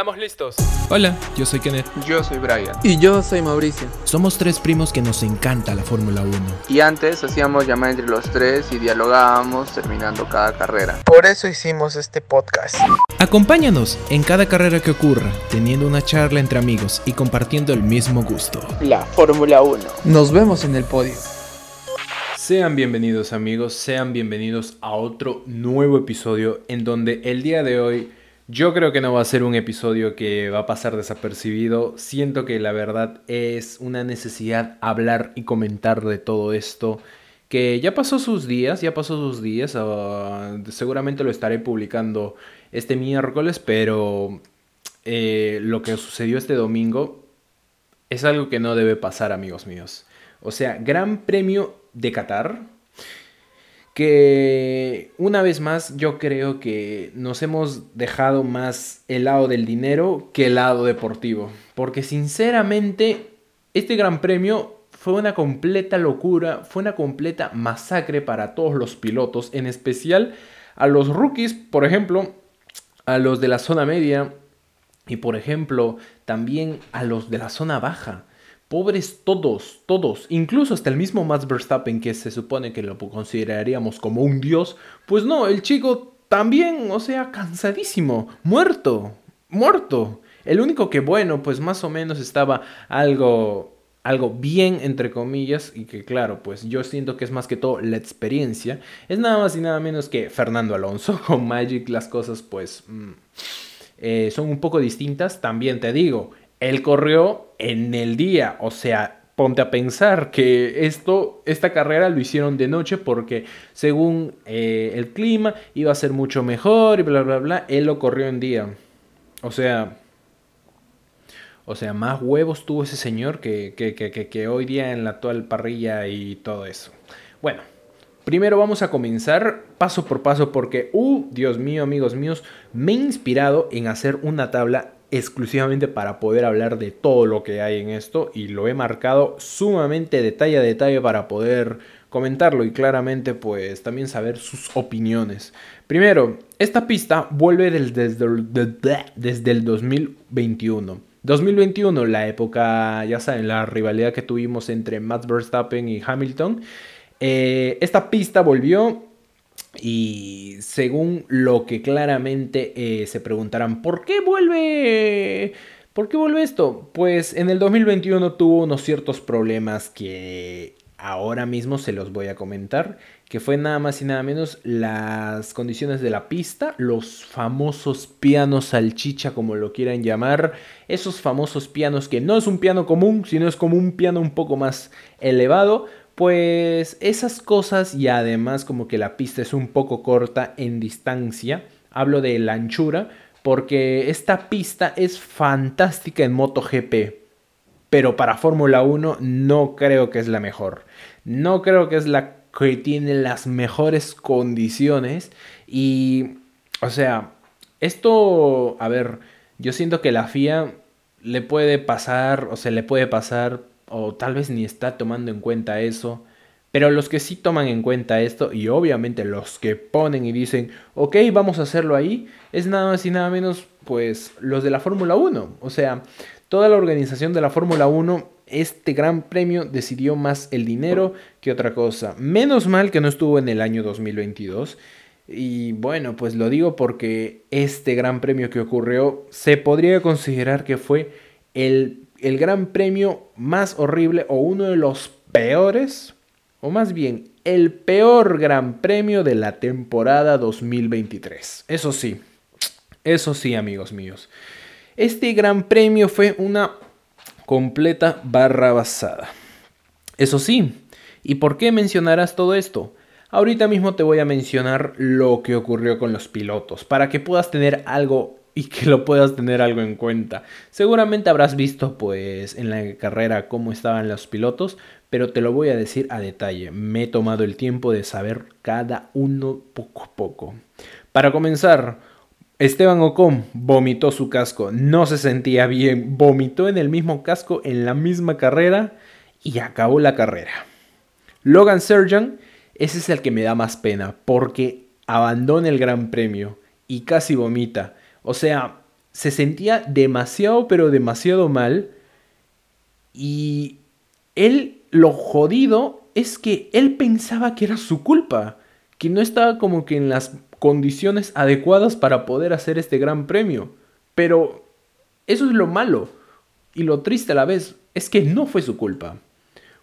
Estamos listos. Hola, yo soy Kenneth. Yo soy Brian. Y yo soy Mauricio. Somos tres primos que nos encanta la Fórmula 1. Y antes hacíamos llamada entre los tres y dialogábamos terminando cada carrera. Por eso hicimos este podcast. Acompáñanos en cada carrera que ocurra, teniendo una charla entre amigos y compartiendo el mismo gusto. La Fórmula 1. Nos vemos en el podio. Sean bienvenidos amigos, sean bienvenidos a otro nuevo episodio en donde el día de hoy yo creo que no va a ser un episodio que va a pasar desapercibido. Siento que la verdad es una necesidad hablar y comentar de todo esto. Que ya pasó sus días, ya pasó sus días. Ah, seguramente lo estaré publicando este miércoles, pero eh, lo que sucedió este domingo es algo que no debe pasar, amigos míos. O sea, Gran Premio de Qatar que una vez más yo creo que nos hemos dejado más el lado del dinero que el lado deportivo. Porque sinceramente este gran premio fue una completa locura, fue una completa masacre para todos los pilotos, en especial a los rookies, por ejemplo, a los de la zona media y por ejemplo también a los de la zona baja. Pobres todos, todos, incluso hasta el mismo Max Verstappen que se supone que lo consideraríamos como un dios, pues no, el chico también, o sea, cansadísimo, muerto, muerto. El único que bueno, pues más o menos estaba algo algo bien entre comillas y que claro, pues yo siento que es más que todo la experiencia, es nada más y nada menos que Fernando Alonso con Magic las cosas pues mm, eh, son un poco distintas, también te digo, él corrió en el día, o sea, ponte a pensar que esto, esta carrera lo hicieron de noche porque según eh, el clima iba a ser mucho mejor y bla, bla, bla, él lo corrió en día. O sea, o sea, más huevos tuvo ese señor que, que, que, que, hoy día en la actual parrilla y todo eso. Bueno, primero vamos a comenzar paso por paso porque, uh, Dios mío, amigos míos, me he inspirado en hacer una tabla exclusivamente para poder hablar de todo lo que hay en esto y lo he marcado sumamente detalle a detalle para poder comentarlo y claramente pues también saber sus opiniones. Primero, esta pista vuelve desde, desde el 2021. 2021, la época, ya saben, la rivalidad que tuvimos entre Matt Verstappen y Hamilton. Eh, esta pista volvió y según lo que claramente eh, se preguntarán, ¿por qué vuelve? ¿Por qué vuelve esto? Pues en el 2021 tuvo unos ciertos problemas que ahora mismo se los voy a comentar, que fue nada más y nada menos las condiciones de la pista, los famosos pianos salchicha como lo quieran llamar, esos famosos pianos que no es un piano común, sino es como un piano un poco más elevado, pues esas cosas y además como que la pista es un poco corta en distancia, hablo de la anchura, porque esta pista es fantástica en MotoGP, pero para Fórmula 1 no creo que es la mejor. No creo que es la que tiene las mejores condiciones y, o sea, esto, a ver, yo siento que la FIA le puede pasar, o se le puede pasar o tal vez ni está tomando en cuenta eso. Pero los que sí toman en cuenta esto, y obviamente los que ponen y dicen, ok, vamos a hacerlo ahí, es nada más y nada menos, pues los de la Fórmula 1. O sea, toda la organización de la Fórmula 1, este gran premio decidió más el dinero que otra cosa. Menos mal que no estuvo en el año 2022. Y bueno, pues lo digo porque este gran premio que ocurrió se podría considerar que fue el el gran premio más horrible o uno de los peores, o más bien el peor gran premio de la temporada 2023. Eso sí, eso sí amigos míos. Este gran premio fue una completa barra basada. Eso sí, ¿y por qué mencionarás todo esto? Ahorita mismo te voy a mencionar lo que ocurrió con los pilotos, para que puedas tener algo y que lo puedas tener algo en cuenta. Seguramente habrás visto pues en la carrera cómo estaban los pilotos, pero te lo voy a decir a detalle. Me he tomado el tiempo de saber cada uno poco a poco. Para comenzar, Esteban Ocon vomitó su casco, no se sentía bien, vomitó en el mismo casco en la misma carrera y acabó la carrera. Logan Sergeant, ese es el que me da más pena porque abandona el Gran Premio y casi vomita. O sea, se sentía demasiado, pero demasiado mal. Y él, lo jodido es que él pensaba que era su culpa, que no estaba como que en las condiciones adecuadas para poder hacer este gran premio. Pero eso es lo malo. Y lo triste a la vez es que no fue su culpa.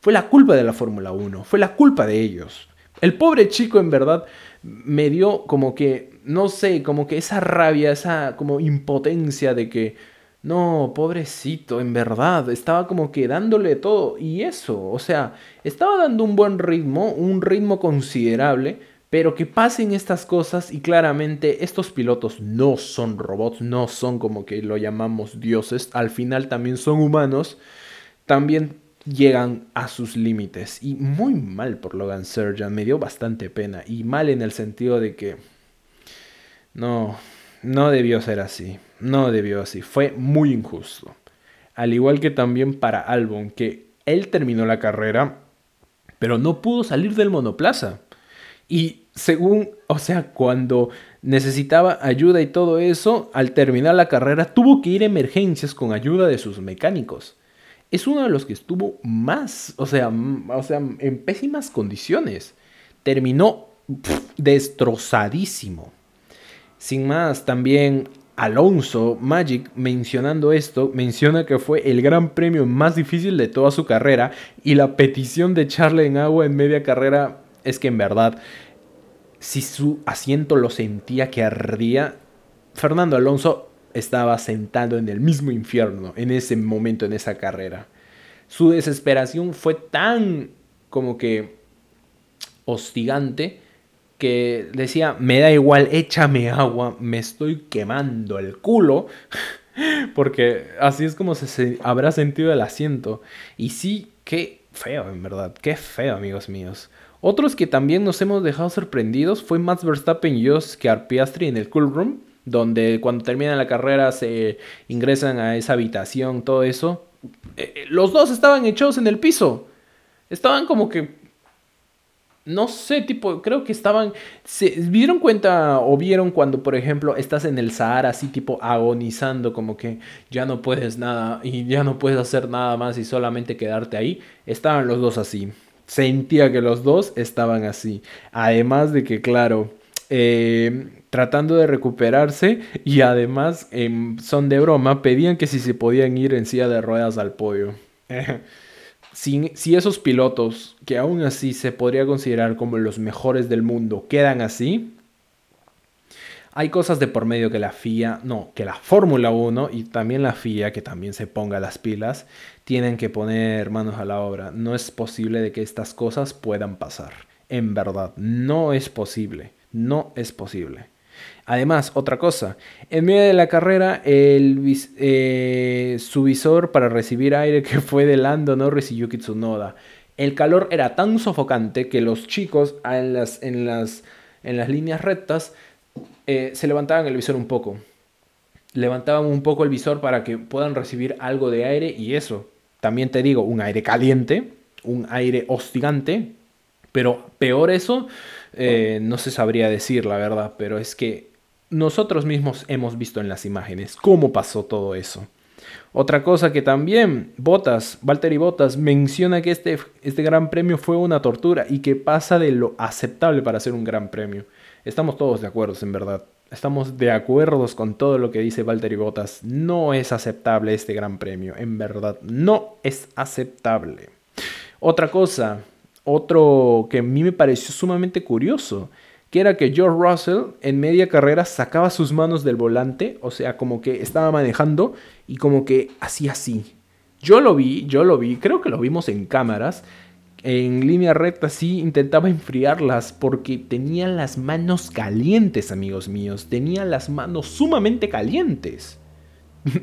Fue la culpa de la Fórmula 1, fue la culpa de ellos. El pobre chico en verdad me dio como que, no sé, como que esa rabia, esa como impotencia de que, no, pobrecito, en verdad, estaba como que dándole todo. Y eso, o sea, estaba dando un buen ritmo, un ritmo considerable, pero que pasen estas cosas y claramente estos pilotos no son robots, no son como que lo llamamos dioses, al final también son humanos, también llegan a sus límites. Y muy mal por Logan Surgeon, me dio bastante pena. Y mal en el sentido de que no, no debió ser así. No debió así. Fue muy injusto. Al igual que también para Albon, que él terminó la carrera, pero no pudo salir del monoplaza. Y según, o sea, cuando necesitaba ayuda y todo eso, al terminar la carrera tuvo que ir a emergencias con ayuda de sus mecánicos es uno de los que estuvo más, o sea, o sea en pésimas condiciones. Terminó destrozadísimo. Sin más, también Alonso Magic, mencionando esto, menciona que fue el gran premio más difícil de toda su carrera y la petición de echarle en agua en media carrera es que en verdad, si su asiento lo sentía que ardía, Fernando Alonso estaba sentado en el mismo infierno en ese momento, en esa carrera. Su desesperación fue tan como que hostigante que decía, me da igual, échame agua, me estoy quemando el culo. Porque así es como se habrá sentido el asiento. Y sí, qué feo, en verdad, qué feo, amigos míos. Otros que también nos hemos dejado sorprendidos fue Max Verstappen y Oscar Piastri en el Cool Room donde cuando terminan la carrera se ingresan a esa habitación, todo eso. Eh, eh, los dos estaban echados en el piso. Estaban como que no sé, tipo, creo que estaban, se dieron cuenta o vieron cuando, por ejemplo, estás en el Sahara así tipo agonizando, como que ya no puedes nada y ya no puedes hacer nada más y solamente quedarte ahí. Estaban los dos así. Sentía que los dos estaban así. Además de que, claro, eh, tratando de recuperarse y además en son de broma pedían que si se podían ir en silla de ruedas al podio. si, esos pilotos, que aún así se podría considerar como los mejores del mundo, quedan así, hay cosas de por medio que la FIA, no, que la Fórmula 1 y también la FIA, que también se ponga las pilas, tienen que poner manos a la obra. No es posible de que estas cosas puedan pasar. En verdad, no es posible. No es posible. Además, otra cosa, en medio de la carrera, el eh, su visor para recibir aire que fue de Lando Norris y Yuki Tsunoda. El calor era tan sofocante que los chicos en las, en las, en las líneas rectas eh, se levantaban el visor un poco. Levantaban un poco el visor para que puedan recibir algo de aire y eso. También te digo, un aire caliente, un aire hostigante, pero peor eso, eh, no se sabría decir la verdad, pero es que nosotros mismos hemos visto en las imágenes cómo pasó todo eso. Otra cosa que también Botas, Valtteri Botas, menciona que este, este gran premio fue una tortura y que pasa de lo aceptable para ser un gran premio. Estamos todos de acuerdo, en verdad. Estamos de acuerdo con todo lo que dice Valtteri Botas. No es aceptable este gran premio, en verdad. No es aceptable. Otra cosa, otro que a mí me pareció sumamente curioso, que era que George Russell en media carrera sacaba sus manos del volante, o sea, como que estaba manejando y como que hacía así. Yo lo vi, yo lo vi, creo que lo vimos en cámaras, en línea recta sí intentaba enfriarlas porque tenía las manos calientes, amigos míos, tenía las manos sumamente calientes.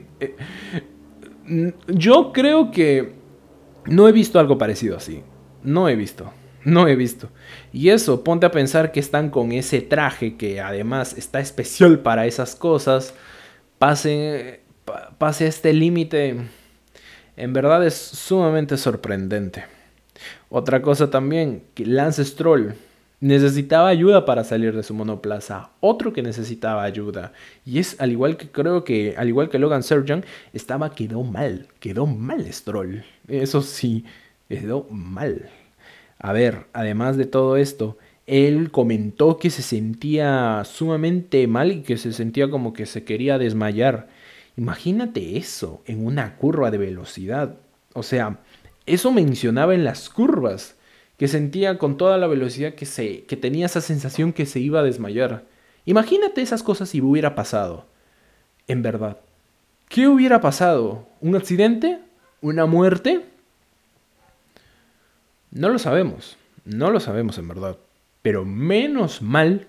Yo creo que no he visto algo parecido así. No he visto. No he visto. Y eso, ponte a pensar que están con ese traje que además está especial para esas cosas. Pase, este límite. En verdad es sumamente sorprendente. Otra cosa también, que Lance Stroll. necesitaba ayuda para salir de su monoplaza, otro que necesitaba ayuda. Y es al igual que creo que, al igual que Logan Surgeon, estaba, quedó mal, quedó mal Stroll. Eso sí, quedó mal. A ver, además de todo esto, él comentó que se sentía sumamente mal y que se sentía como que se quería desmayar. Imagínate eso en una curva de velocidad. O sea, eso mencionaba en las curvas que sentía con toda la velocidad que, se, que tenía esa sensación que se iba a desmayar. Imagínate esas cosas si hubiera pasado. En verdad. ¿Qué hubiera pasado? ¿Un accidente? ¿Una muerte? No lo sabemos. No lo sabemos en verdad. Pero menos mal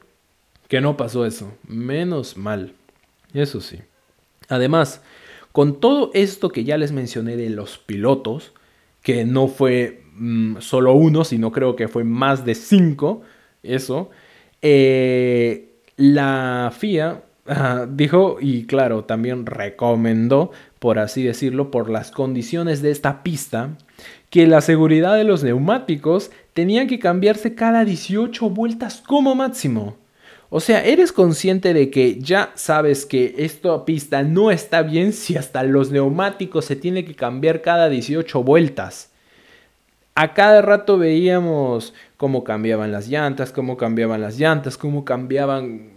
que no pasó eso. Menos mal. Eso sí. Además, con todo esto que ya les mencioné de los pilotos, que no fue Mm, solo uno, sino creo que fue más de cinco, eso, eh, la FIA dijo y claro, también recomendó, por así decirlo, por las condiciones de esta pista, que la seguridad de los neumáticos tenía que cambiarse cada 18 vueltas como máximo. O sea, eres consciente de que ya sabes que esta pista no está bien si hasta los neumáticos se tiene que cambiar cada 18 vueltas a cada rato veíamos cómo cambiaban las llantas, cómo cambiaban las llantas, cómo cambiaban...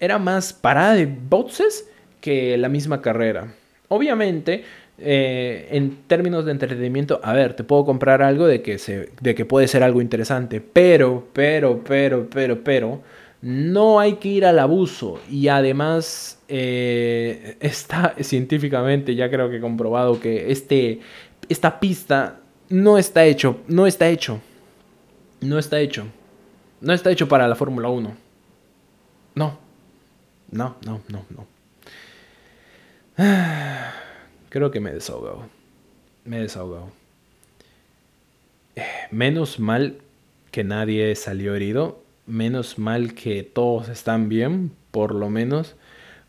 Era más parada de boxes que la misma carrera. Obviamente, eh, en términos de entretenimiento, a ver, te puedo comprar algo de que, se, de que puede ser algo interesante, pero, pero, pero, pero, pero, no hay que ir al abuso. Y además, eh, está científicamente, ya creo que comprobado que este, esta pista no está hecho, no está hecho. No está hecho. No está hecho para la Fórmula 1. No. No, no, no, no. Creo que me he desahogado. Me he desahogado. Menos mal que nadie salió herido. Menos mal que todos están bien, por lo menos.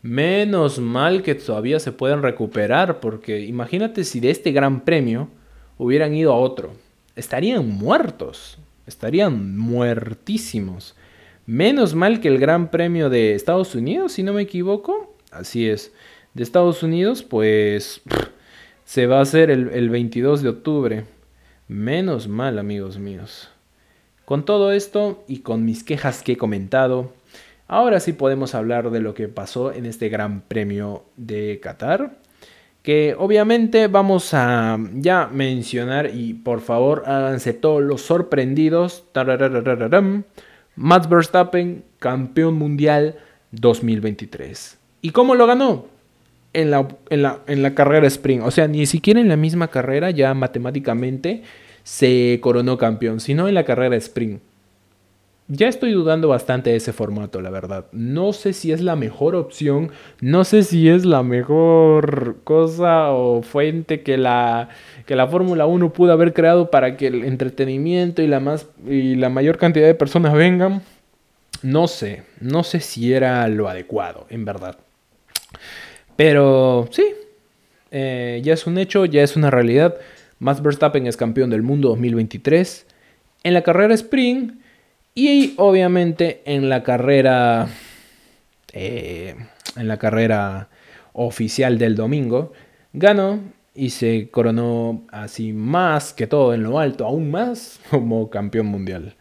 Menos mal que todavía se pueden recuperar, porque imagínate si de este gran premio hubieran ido a otro. Estarían muertos, estarían muertísimos. Menos mal que el Gran Premio de Estados Unidos, si no me equivoco, así es, de Estados Unidos, pues se va a hacer el, el 22 de octubre. Menos mal, amigos míos. Con todo esto y con mis quejas que he comentado, ahora sí podemos hablar de lo que pasó en este Gran Premio de Qatar que obviamente vamos a ya mencionar y por favor háganse todos los sorprendidos. Max Verstappen, campeón mundial 2023. ¿Y cómo lo ganó? En la, en, la, en la carrera sprint. O sea, ni siquiera en la misma carrera ya matemáticamente se coronó campeón, sino en la carrera sprint. Ya estoy dudando bastante de ese formato, la verdad. No sé si es la mejor opción, no sé si es la mejor cosa o fuente que la, que la Fórmula 1 pudo haber creado para que el entretenimiento y la, más, y la mayor cantidad de personas vengan. No sé, no sé si era lo adecuado, en verdad. Pero sí, eh, ya es un hecho, ya es una realidad. Max Verstappen es campeón del mundo 2023. En la carrera sprint y obviamente en la carrera. Eh, en la carrera oficial del domingo. Ganó y se coronó así más que todo en lo alto, aún más como campeón mundial.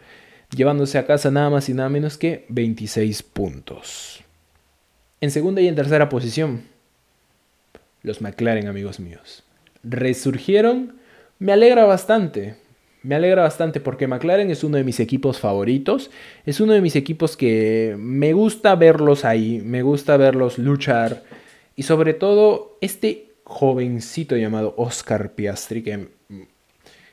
Llevándose a casa nada más y nada menos que 26 puntos. En segunda y en tercera posición, los McLaren, amigos míos. Resurgieron, me alegra bastante, me alegra bastante porque McLaren es uno de mis equipos favoritos. Es uno de mis equipos que me gusta verlos ahí, me gusta verlos luchar. Y sobre todo este jovencito llamado Oscar Piastri que,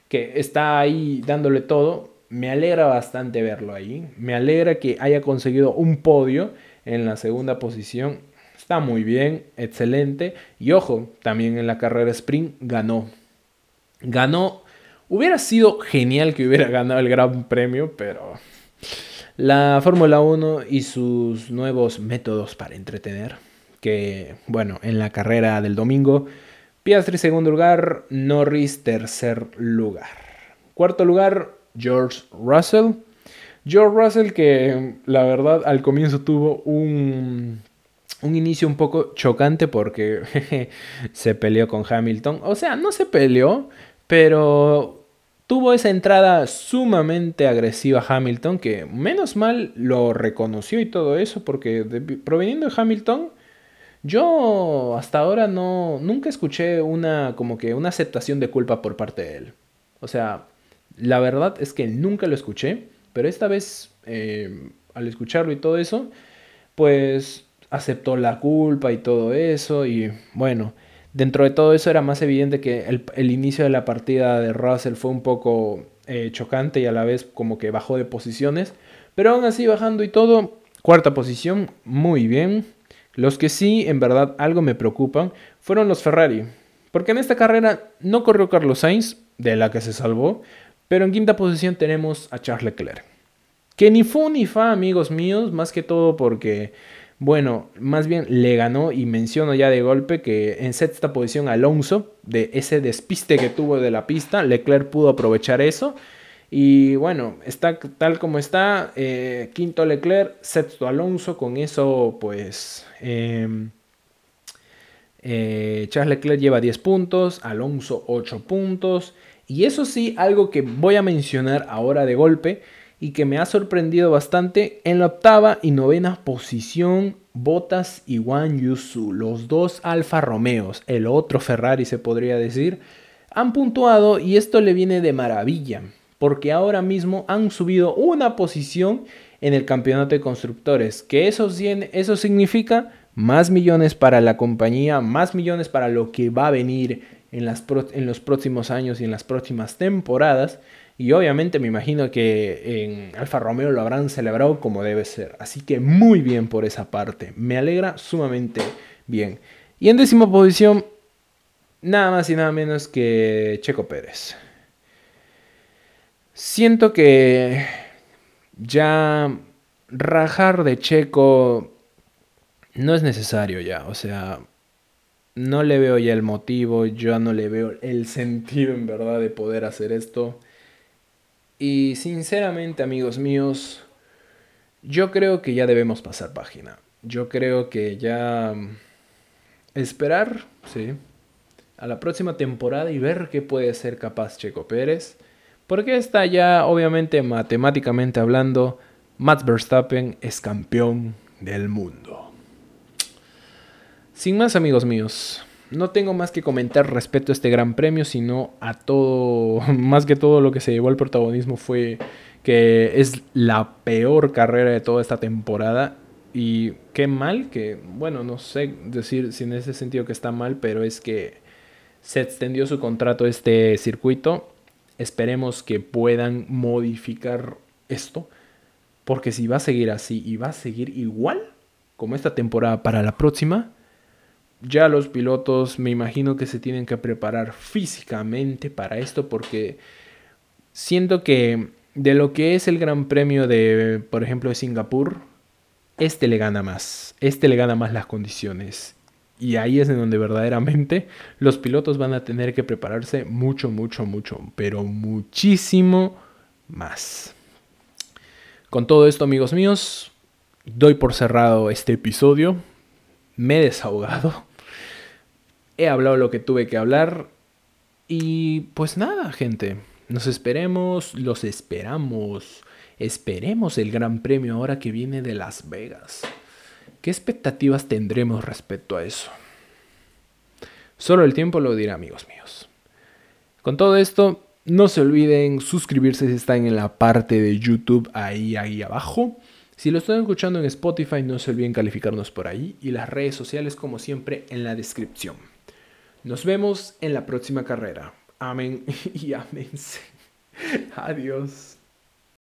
que está ahí dándole todo. Me alegra bastante verlo ahí. Me alegra que haya conseguido un podio en la segunda posición. Está muy bien, excelente. Y ojo, también en la carrera sprint ganó. Ganó Hubiera sido genial que hubiera ganado el Gran Premio, pero la Fórmula 1 y sus nuevos métodos para entretener, que bueno, en la carrera del domingo, Piastri segundo lugar, Norris tercer lugar. Cuarto lugar, George Russell. George Russell que la verdad al comienzo tuvo un, un inicio un poco chocante porque se peleó con Hamilton. O sea, no se peleó, pero tuvo esa entrada sumamente agresiva Hamilton que menos mal lo reconoció y todo eso porque proveniendo de Hamilton yo hasta ahora no nunca escuché una como que una aceptación de culpa por parte de él. O sea, la verdad es que nunca lo escuché, pero esta vez eh, al escucharlo y todo eso, pues aceptó la culpa y todo eso y bueno, dentro de todo eso era más evidente que el, inicio de la partida de Russell fue un poco eh, chocante y a la vez como que bajó de posiciones, pero aún así bajando y todo, cuarta posición, muy bien. Los que sí, en verdad, algo me preocupan fueron los Ferrari. Porque en esta carrera no corrió Carlos Sainz, de la que se salvó, pero en quinta posición tenemos a Charles Leclerc. Que ni fu ni fa, amigos míos, más que todo porque, bueno, más bien le ganó y menciono ya de golpe que en sexta posición Alonso, de ese despiste que tuvo de la pista, Leclerc pudo aprovechar eso. Y bueno, está tal como está, eh, quinto Leclerc, sexto Alonso, con eso pues... Em, eh, Charles Leclerc lleva 10 puntos, Alonso 8 puntos. Y eso sí, algo que voy a mencionar ahora de golpe y que me ha sorprendido bastante, en la octava y novena posición, Bottas y Juan Yusu, los dos Alfa Romeos, el otro Ferrari se podría decir, han puntuado y esto le viene de maravilla, porque ahora mismo han subido una posición en el campeonato de constructores, que eso, eso significa más millones para la compañía, más millones para lo que va a venir en, las en los próximos años y en las próximas temporadas. Y obviamente me imagino que en Alfa Romeo lo habrán celebrado como debe ser. Así que muy bien por esa parte. Me alegra sumamente bien. Y en décima posición, nada más y nada menos que Checo Pérez. Siento que ya rajar de Checo no es necesario ya, o sea, no le veo ya el motivo, yo no le veo el sentido en verdad de poder hacer esto. Y sinceramente, amigos míos, yo creo que ya debemos pasar página. Yo creo que ya mm, esperar, sí, a la próxima temporada y ver qué puede ser capaz Checo Pérez. Porque está ya, obviamente, matemáticamente hablando, Max Verstappen es campeón del mundo. Sin más amigos míos, no tengo más que comentar respecto a este gran premio, sino a todo, más que todo lo que se llevó al protagonismo fue que es la peor carrera de toda esta temporada. Y qué mal que, bueno, no sé decir si en ese sentido que está mal, pero es que se extendió su contrato este circuito. Esperemos que puedan modificar esto, porque si va a seguir así y va a seguir igual como esta temporada para la próxima, ya los pilotos me imagino que se tienen que preparar físicamente para esto porque siento que de lo que es el Gran Premio de, por ejemplo, de Singapur, este le gana más, este le gana más las condiciones. Y ahí es en donde verdaderamente los pilotos van a tener que prepararse mucho, mucho, mucho, pero muchísimo más. Con todo esto, amigos míos, doy por cerrado este episodio. Me he desahogado he hablado lo que tuve que hablar. Y pues nada, gente. Nos esperemos, los esperamos. Esperemos el Gran Premio ahora que viene de Las Vegas. ¿Qué expectativas tendremos respecto a eso? Solo el tiempo lo dirá, amigos míos. Con todo esto, no se olviden suscribirse si están en la parte de YouTube ahí, ahí abajo. Si lo están escuchando en Spotify, no se olviden calificarnos por ahí y las redes sociales como siempre en la descripción. Nos vemos en la próxima carrera. Amén y amén. Adiós.